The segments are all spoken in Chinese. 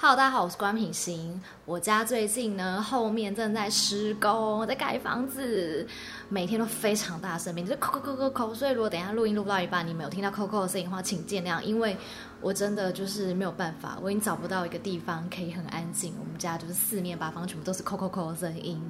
Hello，大家好，我是关品行。我家最近呢，后面正在施工，在盖房子，每天都非常大声，每天就扣扣扣扣扣。所以如果等一下录音录不到一半，你没有听到扣扣的声音的话，请见谅，因为我真的就是没有办法，我已经找不到一个地方可以很安静。我们家就是四面八方全部都是扣扣扣的声音。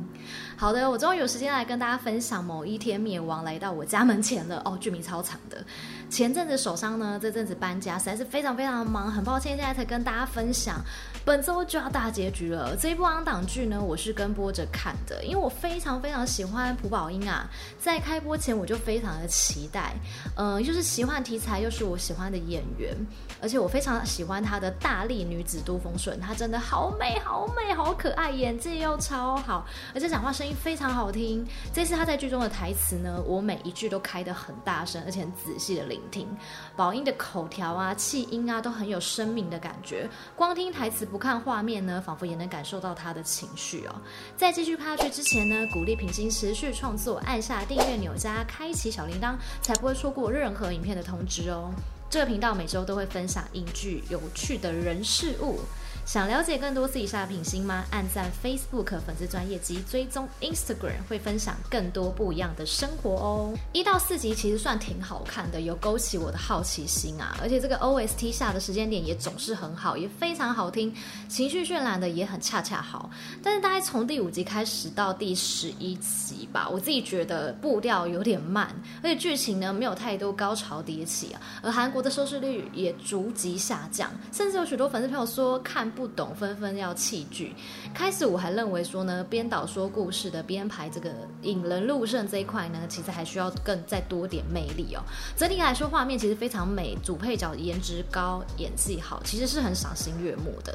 好的，我终于有时间来跟大家分享某一天灭亡来到我家门前了。哦，剧名超长的。前阵子手上呢，这阵子搬家实在是非常非常忙，很抱歉现在才跟大家分享。本周就要大结局了，这一部昂档剧呢，我是跟播着看的，因为我非常非常喜欢朴宝英啊，在开播前我就非常的期待，嗯、又是奇幻题材，又是我喜欢的演员，而且我非常喜欢她的大力女子都丰顺，她真的好美好美好可爱，演技又超好，而且讲话声音非常好听。这次她在剧中的台词呢，我每一句都开得很大声，而且很仔细的聆听，宝英的口条啊、气音啊，都很有生命的感觉，光听台词不看画面呢，仿佛也能感受到他的情绪哦。在继续看下去之前呢，鼓励品心持续创作，按下订阅钮加开启小铃铛，才不会错过任何影片的通知哦。这个频道每周都会分享影剧有趣的人事物。想了解更多私底下的品心吗？按赞 Facebook 粉丝专业及追踪 Instagram，会分享更多不一样的生活哦。一到四集其实算挺好看的，有勾起我的好奇心啊。而且这个 OST 下的时间点也总是很好，也非常好听，情绪渲染的也很恰恰好。但是大概从第五集开始到第十一集吧，我自己觉得步调有点慢，而且剧情呢没有太多高潮迭起啊。而韩国的收视率也逐级下降，甚至有许多粉丝朋友说看。不懂，纷纷要弃剧。开始我还认为说呢，编导说故事的编排这个引人入胜这一块呢，其实还需要更再多点魅力哦。整体来说，画面其实非常美，主配角颜值高，演技好，其实是很赏心悦目的。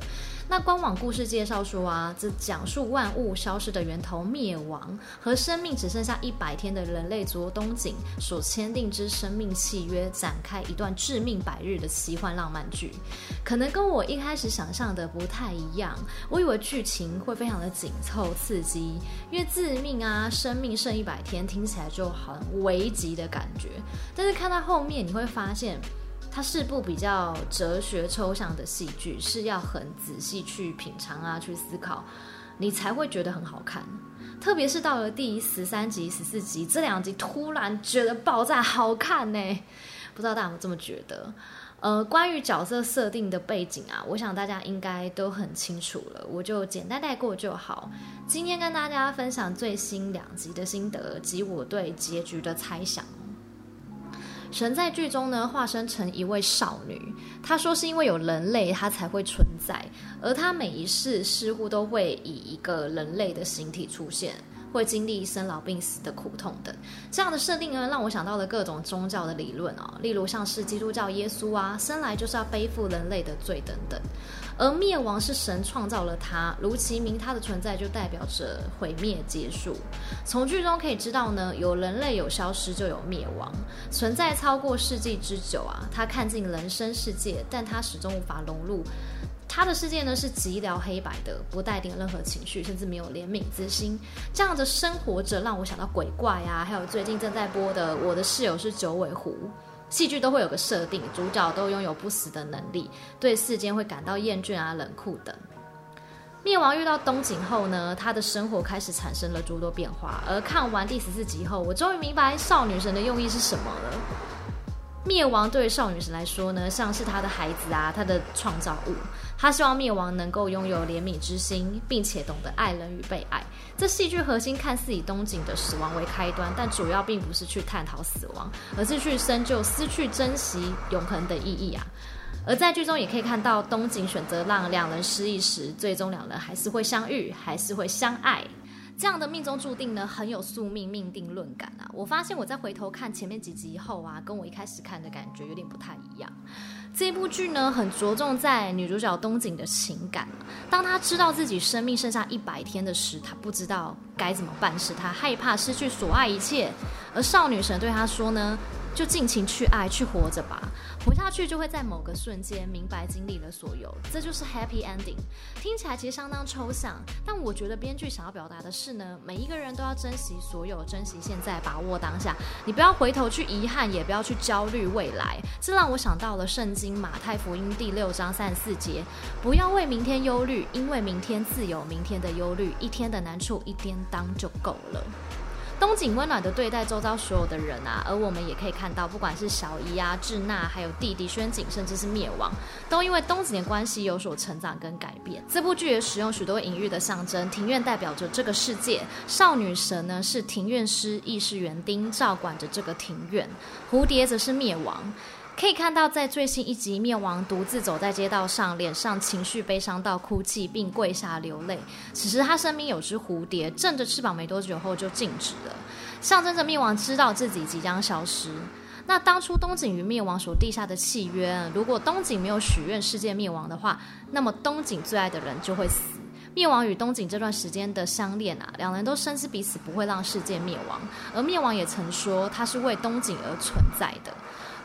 那官网故事介绍说啊，这讲述万物消失的源头灭亡和生命只剩下一百天的人类族东景所签订之生命契约，展开一段致命百日的奇幻浪漫剧。可能跟我一开始想象的不太一样，我以为剧情会非常的紧凑刺激，因为致命啊，生命剩一百天，听起来就很危急的感觉。但是看到后面，你会发现。它是部比较哲学抽象的戏剧，是要很仔细去品尝啊，去思考，你才会觉得很好看。特别是到了第十三集、十四集这两集，突然觉得爆炸好看呢。不知道大家有没有这么觉得？呃，关于角色设定的背景啊，我想大家应该都很清楚了，我就简单带过就好。今天跟大家分享最新两集的心得及我对结局的猜想。神在剧中呢，化身成一位少女。她说是因为有人类，她才会存在。而她每一世似乎都会以一个人类的形体出现，会经历生老病死的苦痛等。这样的设定呢，让我想到了各种宗教的理论哦，例如像是基督教耶稣啊，生来就是要背负人类的罪等等。而灭亡是神创造了他，如其名，他的存在就代表着毁灭结束。从剧中可以知道呢，有人类有消失就有灭亡，存在超过世纪之久啊。他看尽人生世界，但他始终无法融入。他的世界呢是极聊黑白的，不带点任何情绪，甚至没有怜悯之心。这样的生活着，让我想到鬼怪啊，还有最近正在播的《我的室友是九尾狐》。戏剧都会有个设定，主角都拥有不死的能力，对世间会感到厌倦啊、冷酷等。灭亡遇到东景后呢，他的生活开始产生了诸多变化。而看完第十四集后，我终于明白少女神的用意是什么了。灭亡对少女神来说呢，像是她的孩子啊，她的创造物。他希望灭亡能够拥有怜悯之心，并且懂得爱人与被爱。这戏剧核心看似以东景的死亡为开端，但主要并不是去探讨死亡，而是去深究失去、珍惜、永恒的意义啊。而在剧中也可以看到，东景选择让两人失忆时，最终两人还是会相遇，还是会相爱。这样的命中注定呢，很有宿命命定论感啊！我发现我在回头看前面几集以后啊，跟我一开始看的感觉有点不太一样。这部剧呢，很着重在女主角东景的情感。当她知道自己生命剩下一百天的时，她不知道该怎么办，是她害怕失去所爱一切。而少女神对她说呢：“就尽情去爱，去活着吧。活下去就会在某个瞬间明白经历了所有，这就是 happy ending。听起来其实相当抽象，但我觉得编剧想要表达的是呢，每一个人都要珍惜所有，珍惜现在，把握当下。你不要回头去遗憾，也不要去焦虑未来。这让我想到了圣经马太福音第六章三十四节：不要为明天忧虑，因为明天自有明天的忧虑，一天的难处一天当就够了。东景温暖的对待周遭所有的人啊，而我们也可以看到，不管是小姨啊、智娜，还有弟弟轩景，甚至是灭亡，都因为东景的关系有所成长跟改变。这部剧也使用许多隐喻的象征，庭院代表着这个世界，少女神呢是庭院师，亦是园丁，照管着这个庭院，蝴蝶则是灭亡。可以看到，在最新一集，灭亡独自走在街道上，脸上情绪悲伤到哭泣，并跪下流泪。此时，他身边有只蝴蝶，振着翅膀没多久后就静止了，象征着灭亡知道自己即将消失。那当初东景与灭亡所立下的契约，如果东景没有许愿世界灭亡的话，那么东景最爱的人就会死。灭亡与东景这段时间的相恋啊，两人都深知彼此不会让世界灭亡，而灭亡也曾说他是为东景而存在的。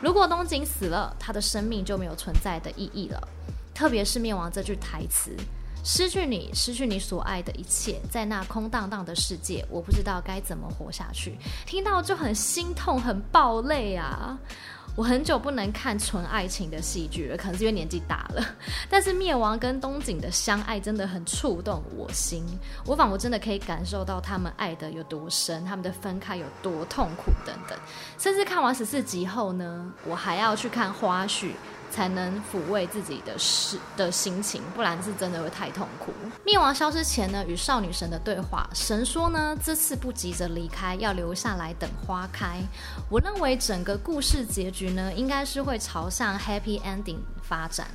如果东京死了，他的生命就没有存在的意义了。特别是灭亡这句台词：“失去你，失去你所爱的一切，在那空荡荡的世界，我不知道该怎么活下去。”听到就很心痛，很爆泪啊！我很久不能看纯爱情的戏剧了，可能是因为年纪大了。但是灭亡跟东景的相爱真的很触动我心，我仿佛真的可以感受到他们爱得有多深，他们的分开有多痛苦等等。甚至看完十四集后呢，我还要去看花絮。才能抚慰自己的事的心情，不然是真的会太痛苦。灭亡消失前呢，与少女神的对话，神说呢，这次不急着离开，要留下来等花开。我认为整个故事结局呢，应该是会朝向 happy ending 发展。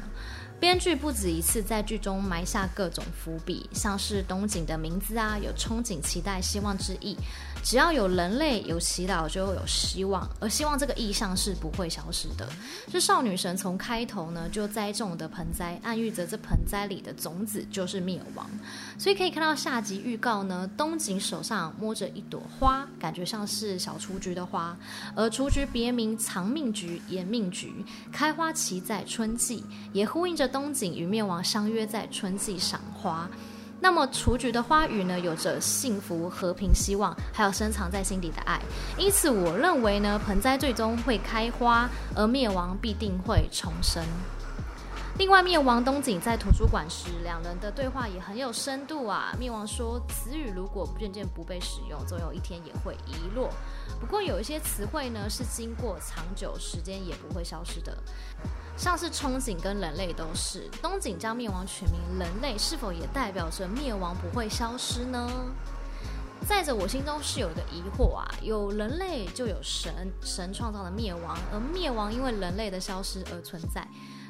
编剧不止一次在剧中埋下各种伏笔，像是东景的名字啊，有憧憬、期待、希望之意。只要有人类有祈祷，就会有希望，而希望这个意象是不会消失的。是少女神从开头呢就栽种的盆栽，暗喻着这盆栽里的种子就是灭亡。所以可以看到下集预告呢，东景手上摸着一朵花，感觉像是小雏菊的花，而雏菊别名长命菊、延命菊，开花期在春季，也呼应着东景与灭亡相约在春季赏花。那么雏菊的花语呢，有着幸福、和平、希望，还有深藏在心底的爱。因此，我认为呢，盆栽最终会开花，而灭亡必定会重生。另外，灭亡东景在图书馆时，两人的对话也很有深度啊。灭亡说：“词语如果渐渐不被使用，总有一天也会遗落。不过，有一些词汇呢，是经过长久时间也不会消失的。”像是憧憬跟人类都是，东景将灭亡取名人类，是否也代表着灭亡不会消失呢？再者，我心中是有一个疑惑啊，有人类就有神，神创造了灭亡，而灭亡因为人类的消失而存在。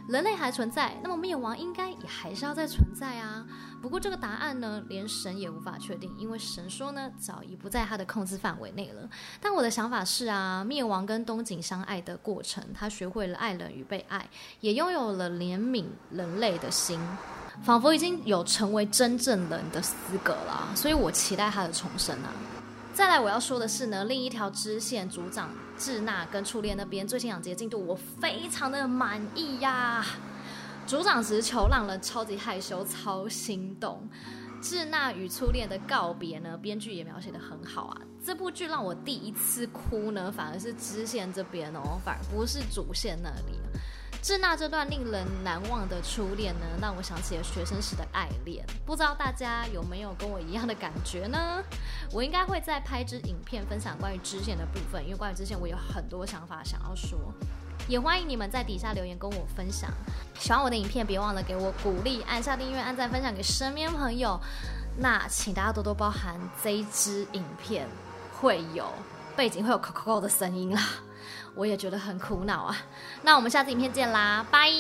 人类还存在，那么灭亡应该也还是要再存在啊。不过这个答案呢，连神也无法确定，因为神说呢，早已不在他的控制范围内了。但我的想法是啊，灭亡跟东景相爱的过程，他学会了爱人与被爱，也拥有了怜悯人类的心，仿佛已经有成为真正人的资格了。所以我期待他的重生啊。再来我要说的是呢，另一条支线组长智娜跟初恋那边最新两集的进度，我非常的满意呀。组长直球让人超级害羞，超心动。智娜与初恋的告别呢，编剧也描写的很好啊。这部剧让我第一次哭呢，反而是支线这边哦，反而不是主线那里。智娜这段令人难忘的初恋呢，让我想起了学生时的爱恋。不知道大家有没有跟我一样的感觉呢？我应该会再拍支影片分享关于支线的部分，因为关于支线我有很多想法想要说。也欢迎你们在底下留言跟我分享。喜欢我的影片，别忘了给我鼓励，按下订阅，按赞，分享给身边朋友。那请大家多多包涵，这支影片会有背景会有扣扣扣的声音啦。我也觉得很苦恼啊，那我们下次影片见啦，拜。